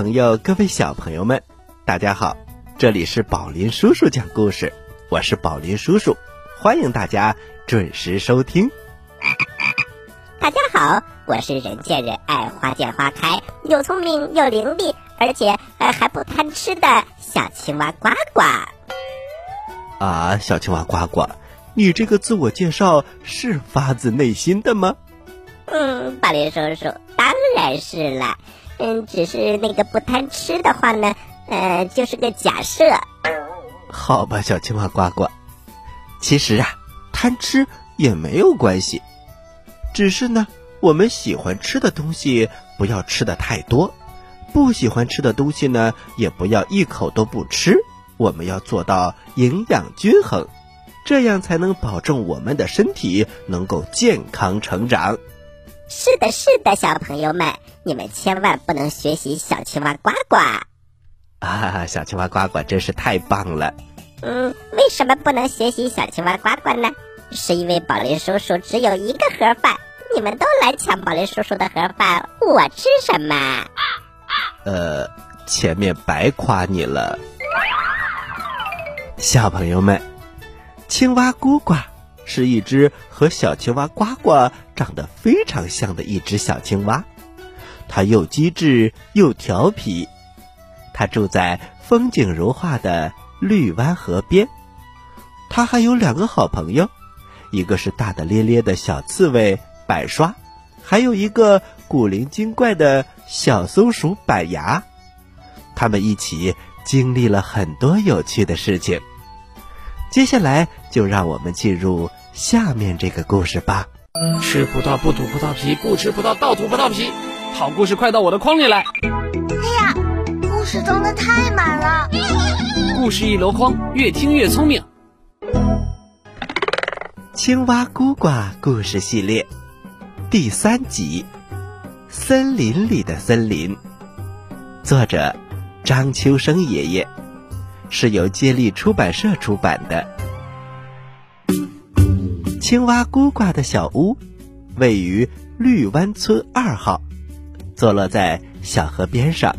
朋友，各位小朋友们，大家好！这里是宝林叔叔讲故事，我是宝林叔叔，欢迎大家准时收听。大家好，我是人见人爱、花见花开、又聪明又伶俐，而且还还不贪吃的小青蛙呱呱。啊，小青蛙呱呱，你这个自我介绍是发自内心的吗？嗯，宝林叔叔，当然是了。嗯，只是那个不贪吃的话呢，呃，就是个假设。好吧，小青蛙呱呱，其实啊，贪吃也没有关系，只是呢，我们喜欢吃的东西不要吃的太多，不喜欢吃的东西呢，也不要一口都不吃。我们要做到营养均衡，这样才能保证我们的身体能够健康成长。是的，是的，小朋友们，你们千万不能学习小青蛙呱呱。啊，小青蛙呱呱真是太棒了。嗯，为什么不能学习小青蛙呱呱呢？是因为宝林叔叔只有一个盒饭，你们都来抢宝林叔叔的盒饭，我吃什么？呃，前面白夸你了。小朋友们，青蛙呱呱是一只和小青蛙呱呱长得非常像的一只小青蛙，它又机智又调皮。它住在风景如画的绿湾河边。它还有两个好朋友，一个是大大咧咧的小刺猬百刷，还有一个古灵精怪的小松鼠板牙。他们一起经历了很多有趣的事情。接下来就让我们进入下面这个故事吧。吃葡萄不吐葡萄皮，不吃葡萄倒吐葡萄皮。好故事快到我的筐里来！哎呀，故事装的太满了。故事一箩筐，越听越聪明。青蛙呱呱故事系列第三集：森林里的森林。作者：张秋生爷爷。是由接力出版社出版的《青蛙孤寡的小屋》，位于绿湾村二号，坐落在小河边上。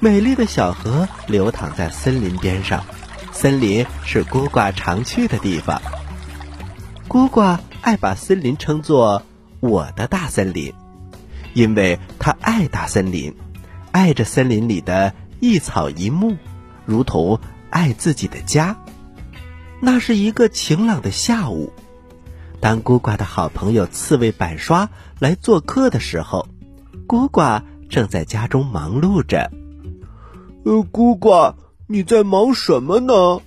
美丽的小河流淌在森林边上，森林是孤寡常去的地方。孤寡爱把森林称作“我的大森林”，因为他爱大森林，爱着森林里的一草一木。如同爱自己的家。那是一个晴朗的下午，当孤寡的好朋友刺猬板刷来做客的时候，孤寡正在家中忙碌着。呃，孤寡，你在忙什么呢？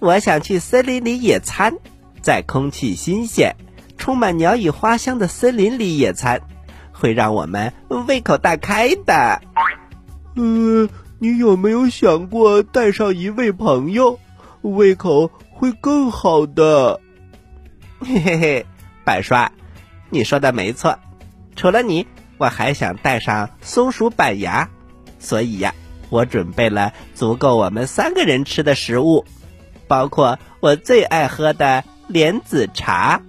我想去森林里野餐，在空气新鲜、充满鸟语花香的森林里野餐，会让我们胃口大开的。嗯。你有没有想过带上一位朋友，胃口会更好的？嘿嘿嘿，百刷，你说的没错。除了你，我还想带上松鼠板牙，所以呀，我准备了足够我们三个人吃的食物，包括我最爱喝的莲子茶。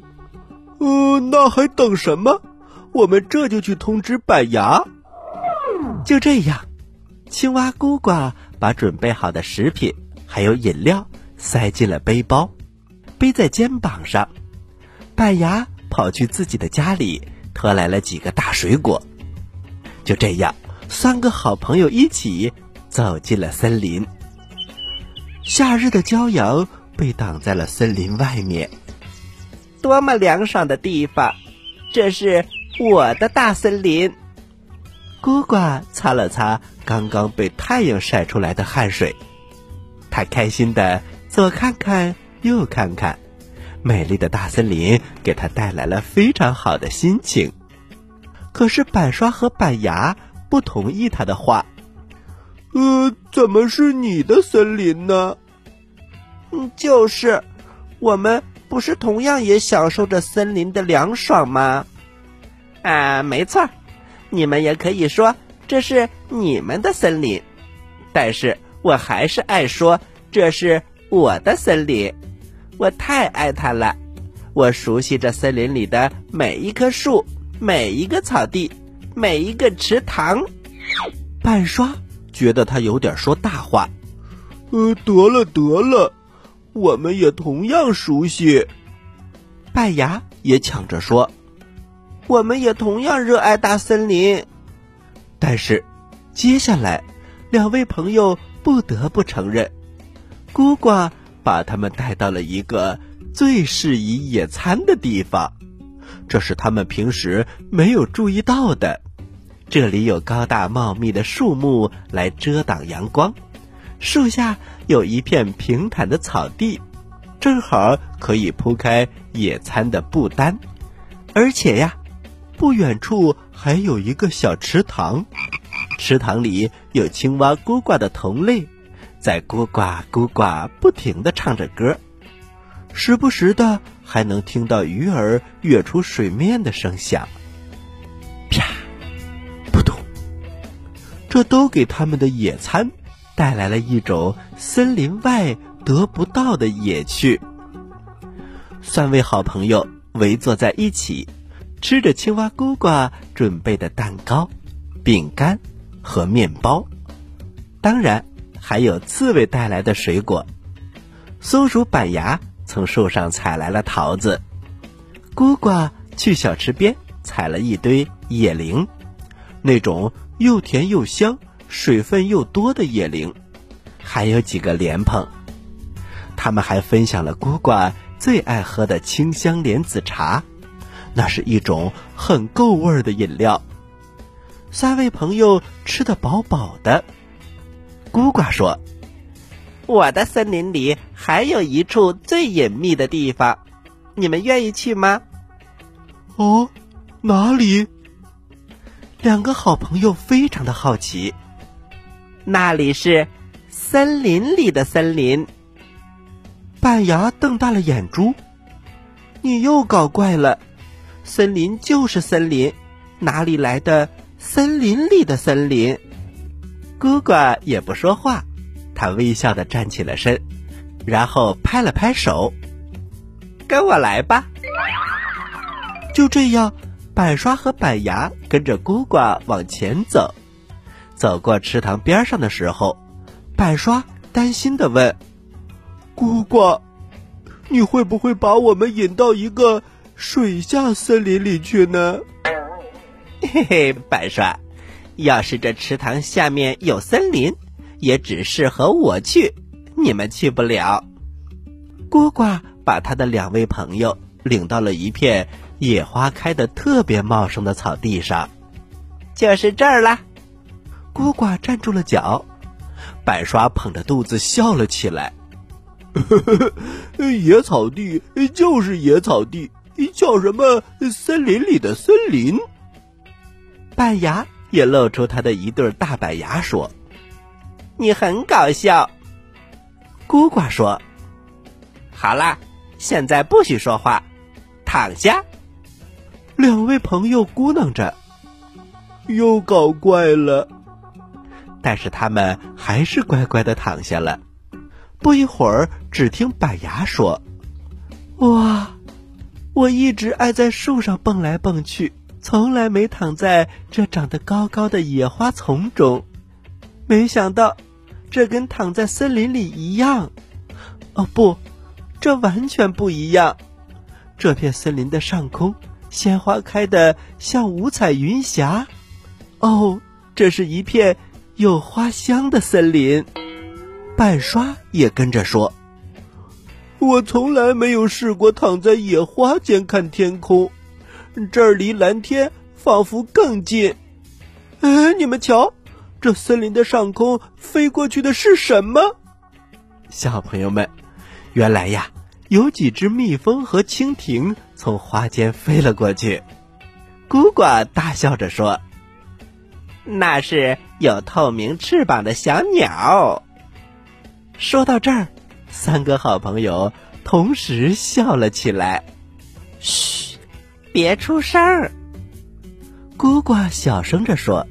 呃，那还等什么？我们这就去通知板牙。就这样。青蛙呱呱把准备好的食品还有饮料塞进了背包，背在肩膀上。板牙跑去自己的家里，拖来了几个大水果。就这样，三个好朋友一起走进了森林。夏日的骄阳被挡在了森林外面。多么凉爽的地方！这是我的大森林。呱呱擦了擦刚刚被太阳晒出来的汗水，他开心的左看看右看看，美丽的大森林给他带来了非常好的心情。可是板刷和板牙不同意他的话。呃，怎么是你的森林呢？嗯，就是，我们不是同样也享受着森林的凉爽吗？啊，没错。你们也可以说这是你们的森林，但是我还是爱说这是我的森林。我太爱它了，我熟悉这森林里的每一棵树、每一个草地、每一个池塘。半刷觉得他有点说大话。呃，得了得了，我们也同样熟悉。半牙也抢着说：“我们也同样热爱大森林。”但是，接下来，两位朋友不得不承认，孤寡把他们带到了一个最适宜野餐的地方。这是他们平时没有注意到的。这里有高大茂密的树木来遮挡阳光，树下有一片平坦的草地，正好可以铺开野餐的布单。而且呀，不远处还有一个小池塘，池塘里有青蛙咕呱的同类，在咕呱咕呱不停地唱着歌，时不时的还能听到鱼儿跃出水面的声响。啪，扑通这都给他们的野餐带来了一种森林外得不到的野趣。三位好朋友围坐在一起，吃着青蛙姑姑准备的蛋糕、饼干和面包，当然还有刺猬带来的水果。松鼠板牙从树上采来了桃子，姑姑去小池边采了一堆野灵，那种。又甜又香、水分又多的野灵，还有几个莲蓬。他们还分享了姑姑最爱喝的清香莲子茶，那是一种很够味儿的饮料。三位朋友吃得饱饱的。孤寡说：“我的森林里还有一处最隐秘的地方，你们愿意去吗？”哦，哪里？两个好朋友非常的好奇，那里是森林里的森林。半牙瞪大了眼珠，你又搞怪了，森林就是森林，哪里来的森林里的森林？哥哥也不说话，他微笑的站起了身，然后拍了拍手，跟我来吧。就这样。板刷和板牙跟着姑呱往前走，走过池塘边上的时候，板刷担心的问：“姑呱，你会不会把我们引到一个水下森林里去呢？”嘿嘿，板刷，要是这池塘下面有森林，也只适合我去，你们去不了。呱呱把他的两位朋友领到了一片。野花开的特别茂盛的草地上，就是这儿啦。孤寡站住了脚，板刷捧着肚子笑了起来。呵呵呵野草地就是野草地，叫什么森林里的森林？板牙也露出他的一对大板牙说：“你很搞笑。”孤寡说：“好啦，现在不许说话，躺下。”两位朋友咕囔着：“又搞怪了。”但是他们还是乖乖的躺下了。不一会儿，只听板牙说：“哇，我一直爱在树上蹦来蹦去，从来没躺在这长得高高的野花丛中。没想到，这跟躺在森林里一样。哦，不，这完全不一样。这片森林的上空……”鲜花开得像五彩云霞，哦，这是一片有花香的森林。半刷也跟着说：“我从来没有试过躺在野花间看天空，这儿离蓝天仿佛更近。哎，你们瞧，这森林的上空飞过去的是什么？小朋友们，原来呀。”有几只蜜蜂和蜻蜓从花间飞了过去，姑呱大笑着说：“那是有透明翅膀的小鸟。”说到这儿，三个好朋友同时笑了起来。嘘，别出声儿，姑呱小声着说。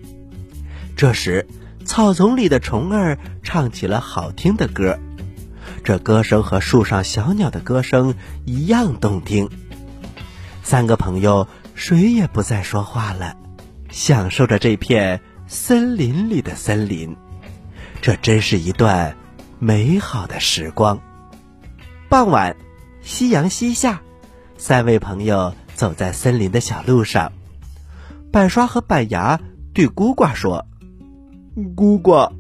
这时，草丛里的虫儿唱起了好听的歌。这歌声和树上小鸟的歌声一样动听。三个朋友谁也不再说话了，享受着这片森林里的森林，这真是一段美好的时光。傍晚，夕阳西下，三位朋友走在森林的小路上。板刷和板牙对孤寡说：“孤寡，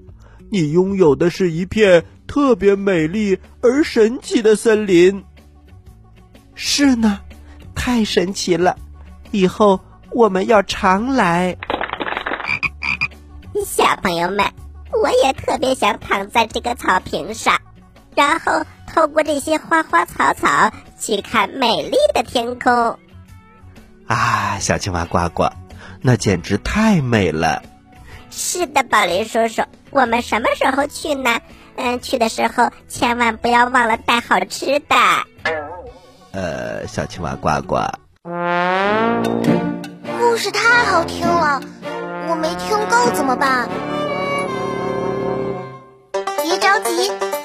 你拥有的是一片特别美丽而神奇的森林。”是呢，太神奇了！以后我们要常来。小朋友们，我也特别想躺在这个草坪上，然后透过这些花花草草去看美丽的天空。啊，小青蛙呱呱，那简直太美了！是的，宝林叔叔，我们什么时候去呢？嗯，去的时候千万不要忘了带好吃的。呃，小青蛙呱呱，故事太好听了，我没听够怎么办？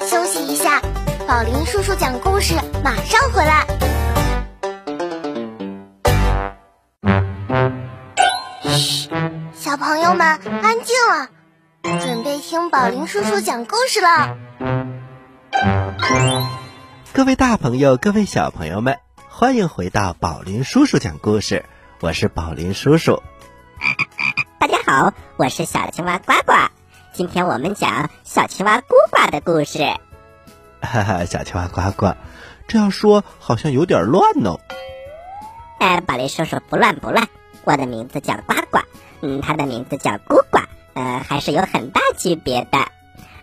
休息一下，宝林叔叔讲故事马上回来。嘘，小朋友们安静了，准备听宝林叔叔讲故事了。各位大朋友，各位小朋友们，欢迎回到宝林叔叔讲故事。我是宝林叔叔。大家好，我是小青蛙呱呱。今天我们讲小青蛙呱呱的故事。哈哈，小青蛙呱呱，这样说好像有点乱哦。哎，宝林叔叔不乱不乱，我的名字叫呱呱，嗯，他的名字叫呱呱，呃，还是有很大区别的。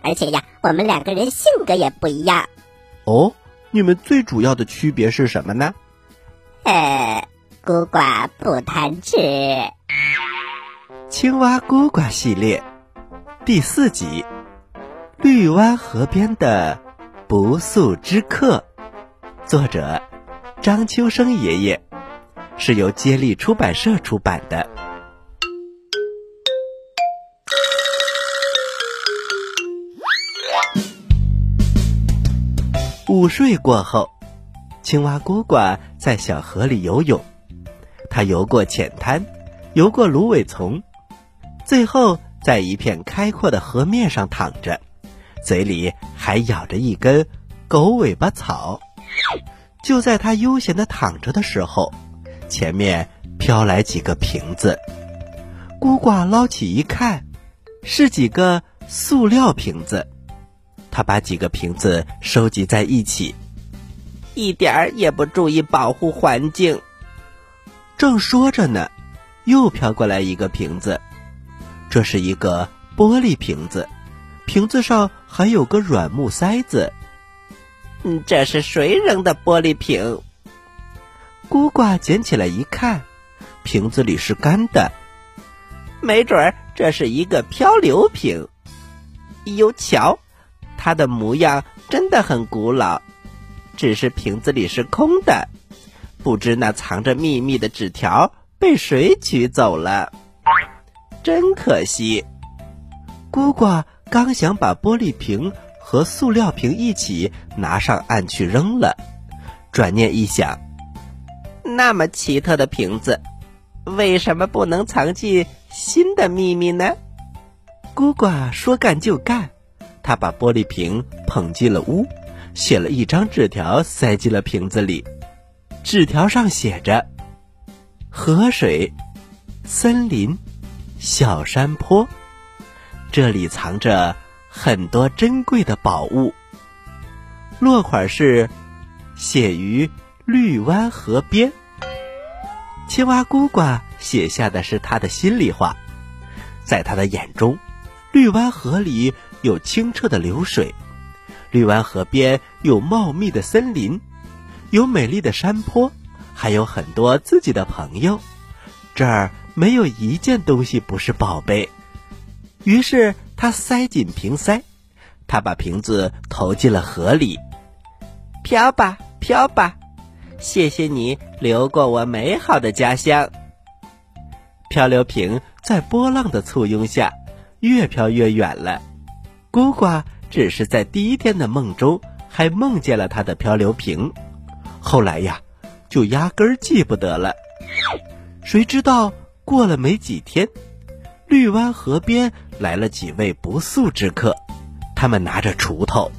而且呀，我们两个人性格也不一样。哦。你们最主要的区别是什么呢？呃，孤寡不贪吃。青蛙孤呱系列第四集《绿湾河边的不速之客》，作者张秋生爷爷，是由接力出版社出版的。午睡过后，青蛙呱呱在小河里游泳。它游过浅滩，游过芦苇丛，最后在一片开阔的河面上躺着，嘴里还咬着一根狗尾巴草。就在他悠闲的躺着的时候，前面飘来几个瓶子。孤寡捞起一看，是几个塑料瓶子。他把几个瓶子收集在一起，一点儿也不注意保护环境。正说着呢，又飘过来一个瓶子，这是一个玻璃瓶子，瓶子上还有个软木塞子。嗯，这是谁扔的玻璃瓶？孤寡捡起来一看，瓶子里是干的，没准儿这是一个漂流瓶。哟，瞧！它的模样真的很古老，只是瓶子里是空的，不知那藏着秘密的纸条被谁取走了，真可惜。姑姑刚想把玻璃瓶和塑料瓶一起拿上岸去扔了，转念一想，那么奇特的瓶子，为什么不能藏进新的秘密呢？姑姑说干就干。他把玻璃瓶捧进了屋，写了一张纸条，塞进了瓶子里。纸条上写着：“河水、森林、小山坡，这里藏着很多珍贵的宝物。”落款是写于绿湾河边。青蛙姑呱写下的是他的心里话，在他的眼中，绿湾河里。有清澈的流水，绿湾河边有茂密的森林，有美丽的山坡，还有很多自己的朋友。这儿没有一件东西不是宝贝。于是他塞紧瓶塞，他把瓶子投进了河里，飘吧飘吧，谢谢你流过我美好的家乡。漂流瓶在波浪的簇拥下，越飘越远了。孤寡只是在第一天的梦中还梦见了他的漂流瓶，后来呀，就压根儿记不得了。谁知道过了没几天，绿湾河边来了几位不速之客，他们拿着锄头，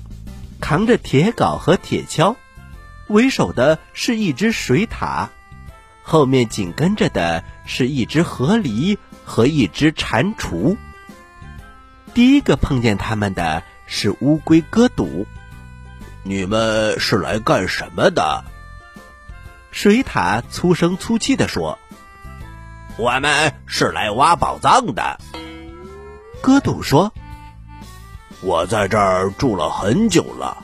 扛着铁镐和铁锹，为首的是一只水獭，后面紧跟着的是一只河狸和一只蟾蜍。第一个碰见他们的是乌龟哥堵。你们是来干什么的？水獭粗声粗气地说：“我们是来挖宝藏的。”哥堵说：“我在这儿住了很久了，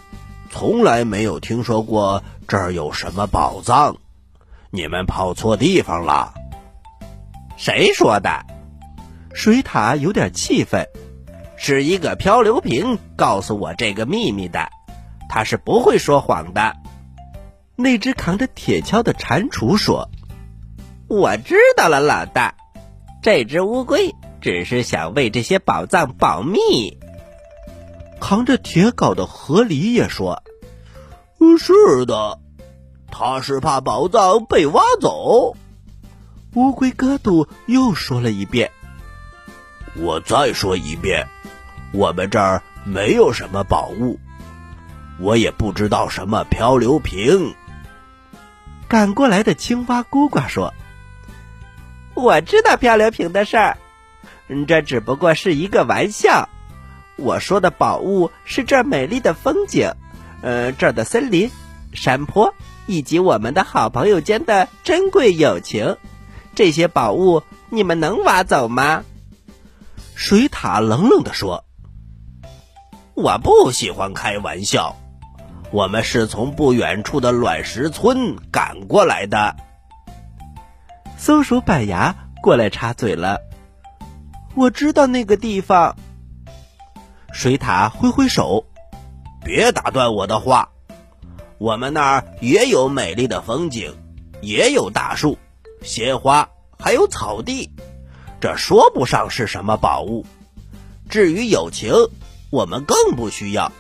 从来没有听说过这儿有什么宝藏。你们跑错地方了。”谁说的？水獭有点气愤：“是一个漂流瓶告诉我这个秘密的。”他是不会说谎的。那只扛着铁锹的蟾蜍说：“我知道了，老大，这只乌龟只是想为这些宝藏保密。”扛着铁镐的河狸也说：“是的，他是怕宝藏被挖走。”乌龟哥杜又说了一遍：“我再说一遍，我们这儿没有什么宝物。”我也不知道什么漂流瓶。赶过来的青蛙咕呱说：“我知道漂流瓶的事儿，这只不过是一个玩笑。我说的宝物是这美丽的风景，呃，这儿的森林、山坡，以及我们的好朋友间的珍贵友情。这些宝物你们能挖走吗？”水獭冷冷地说：“我不喜欢开玩笑。”我们是从不远处的卵石村赶过来的。松鼠板牙过来插嘴了：“我知道那个地方。”水獭挥挥手：“别打断我的话。我们那儿也有美丽的风景，也有大树、鲜花，还有草地。这说不上是什么宝物。至于友情，我们更不需要。”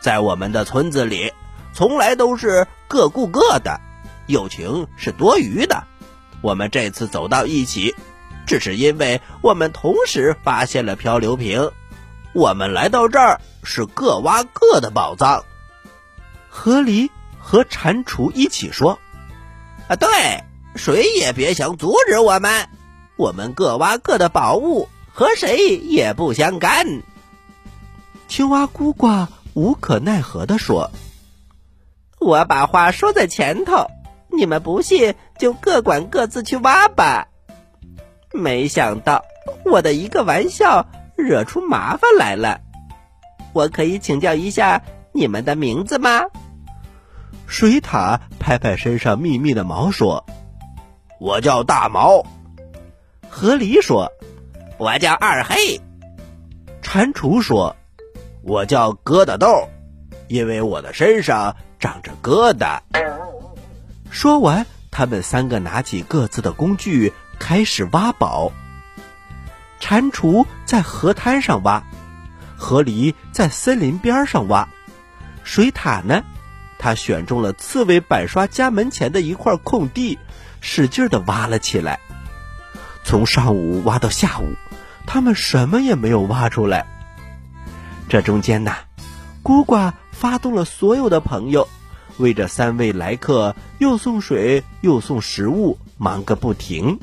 在我们的村子里，从来都是各顾各的，友情是多余的。我们这次走到一起，只是因为我们同时发现了漂流瓶。我们来到这儿是各挖各的宝藏。河狸和蟾蜍一起说：“啊，对，谁也别想阻止我们。我们各挖各的宝物，和谁也不相干。”青蛙咕呱。无可奈何的说：“我把话说在前头，你们不信就各管各自去挖吧。”没想到我的一个玩笑惹出麻烦来了。我可以请教一下你们的名字吗？水獭拍拍身上密密的毛说：“我叫大毛。”河狸说：“我叫二黑。”蟾蜍说。我叫疙瘩豆，因为我的身上长着疙瘩。说完，他们三个拿起各自的工具，开始挖宝。蟾蜍在河滩上挖，河狸在森林边上挖，水獭呢，他选中了刺猬板刷家门前的一块空地，使劲的挖了起来。从上午挖到下午，他们什么也没有挖出来。这中间呐，孤寡发动了所有的朋友，为这三位来客又送水又送食物，忙个不停。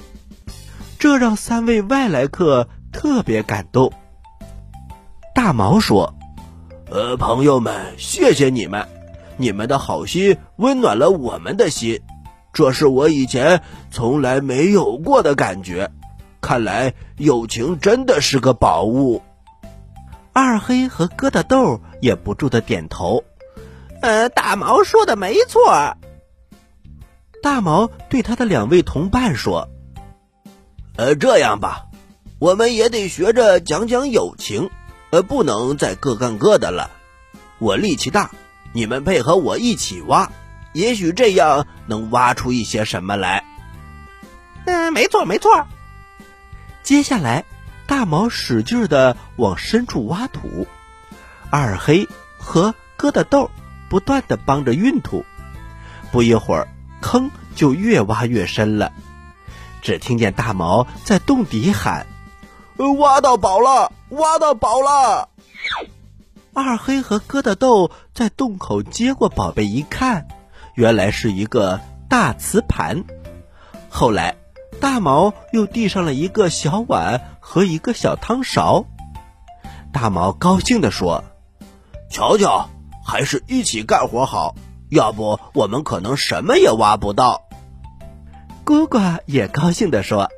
这让三位外来客特别感动。大毛说：“呃，朋友们，谢谢你们，你们的好心温暖了我们的心，这是我以前从来没有过的感觉。看来友情真的是个宝物。”二黑和疙瘩豆也不住的点头，呃，大毛说的没错。大毛对他的两位同伴说：“呃，这样吧，我们也得学着讲讲友情，呃，不能再各干各的了。我力气大，你们配合我一起挖，也许这样能挖出一些什么来。”嗯，没错，没错。接下来。大毛使劲的往深处挖土，二黑和疙瘩豆不断的帮着运土。不一会儿，坑就越挖越深了。只听见大毛在洞底喊：“挖到宝了，挖到宝了！二黑和疙瘩豆在洞口接过宝贝一看，原来是一个大瓷盘。后来，大毛又递上了一个小碗和一个小汤勺。大毛高兴地说：“瞧瞧，还是一起干活好，要不我们可能什么也挖不到。”呱呱也高兴地说：“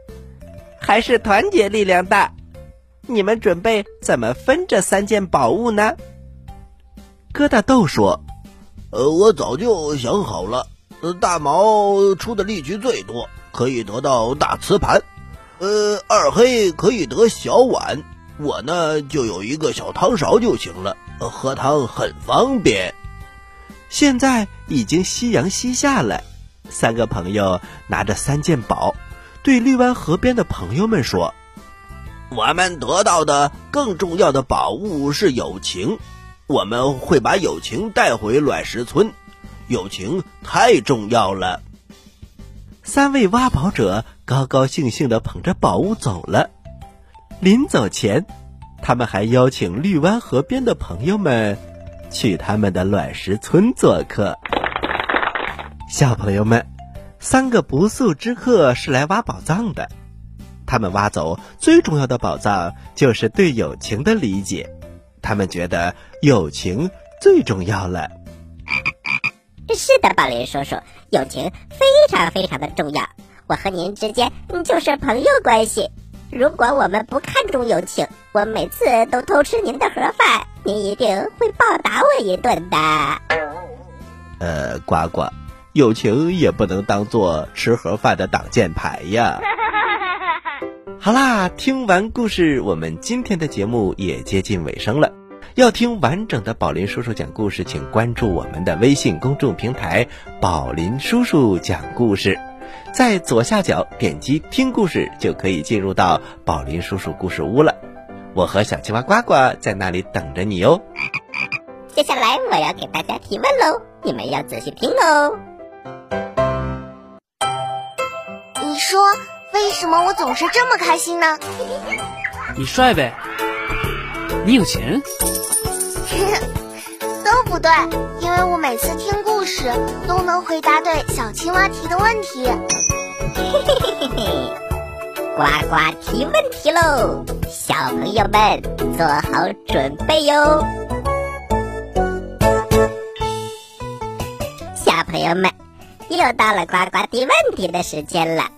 还是团结力量大。你们准备怎么分这三件宝物呢？”疙瘩豆说：“呃，我早就想好了。大毛出的力气最多，可以得到大瓷盘。呃，二黑可以得小碗。”我呢，就有一个小汤勺就行了，喝汤很方便。现在已经夕阳西下了，三个朋友拿着三件宝，对绿湾河边的朋友们说：“我们得到的更重要的宝物是友情，我们会把友情带回卵石村。友情太重要了。”三位挖宝者高高兴兴的捧着宝物走了。临走前，他们还邀请绿湾河边的朋友们去他们的卵石村做客。小朋友们，三个不速之客是来挖宝藏的。他们挖走最重要的宝藏，就是对友情的理解。他们觉得友情最重要了。是的，宝林叔叔，友情非常非常的重要。我和您之间就是朋友关系。如果我们不看重友情，我每次都偷吃您的盒饭，您一定会暴打我一顿的。呃，呱呱，友情也不能当做吃盒饭的挡箭牌呀。好啦，听完故事，我们今天的节目也接近尾声了。要听完整的宝林叔叔讲故事，请关注我们的微信公众平台“宝林叔叔讲故事”。在左下角点击听故事，就可以进入到宝林叔叔故事屋了。我和小青蛙呱呱在那里等着你哦。接下来我要给大家提问喽，你们要仔细听哦。你说为什么我总是这么开心呢？你帅呗？你有钱？对，因为我每次听故事都能回答对小青蛙提的问题。呱呱提问题喽！小朋友们做好准备哟。小朋友们，又到了呱呱提问题的时间了。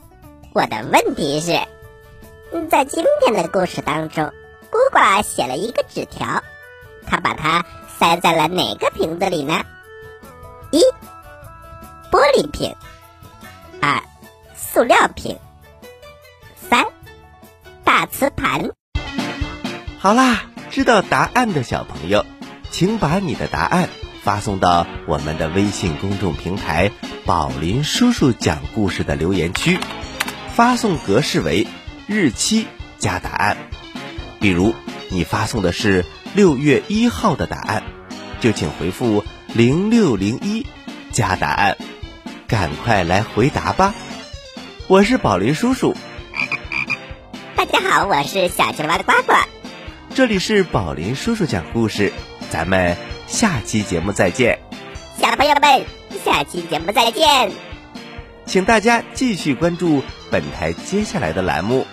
我的问题是，在今天的故事当中，呱呱写了一个纸条，他把它。塞在了哪个瓶子里呢？一，玻璃瓶；二，塑料瓶；三，大瓷盘。好啦，知道答案的小朋友，请把你的答案发送到我们的微信公众平台“宝林叔叔讲故事”的留言区，发送格式为日期加答案。比如，你发送的是。六月一号的答案，就请回复零六零一加答案，赶快来回答吧！我是宝林叔叔。大家好，我是小青蛙的呱呱。这里是宝林叔叔讲故事，咱们下期节目再见。小朋友们，下期节目再见。请大家继续关注本台接下来的栏目。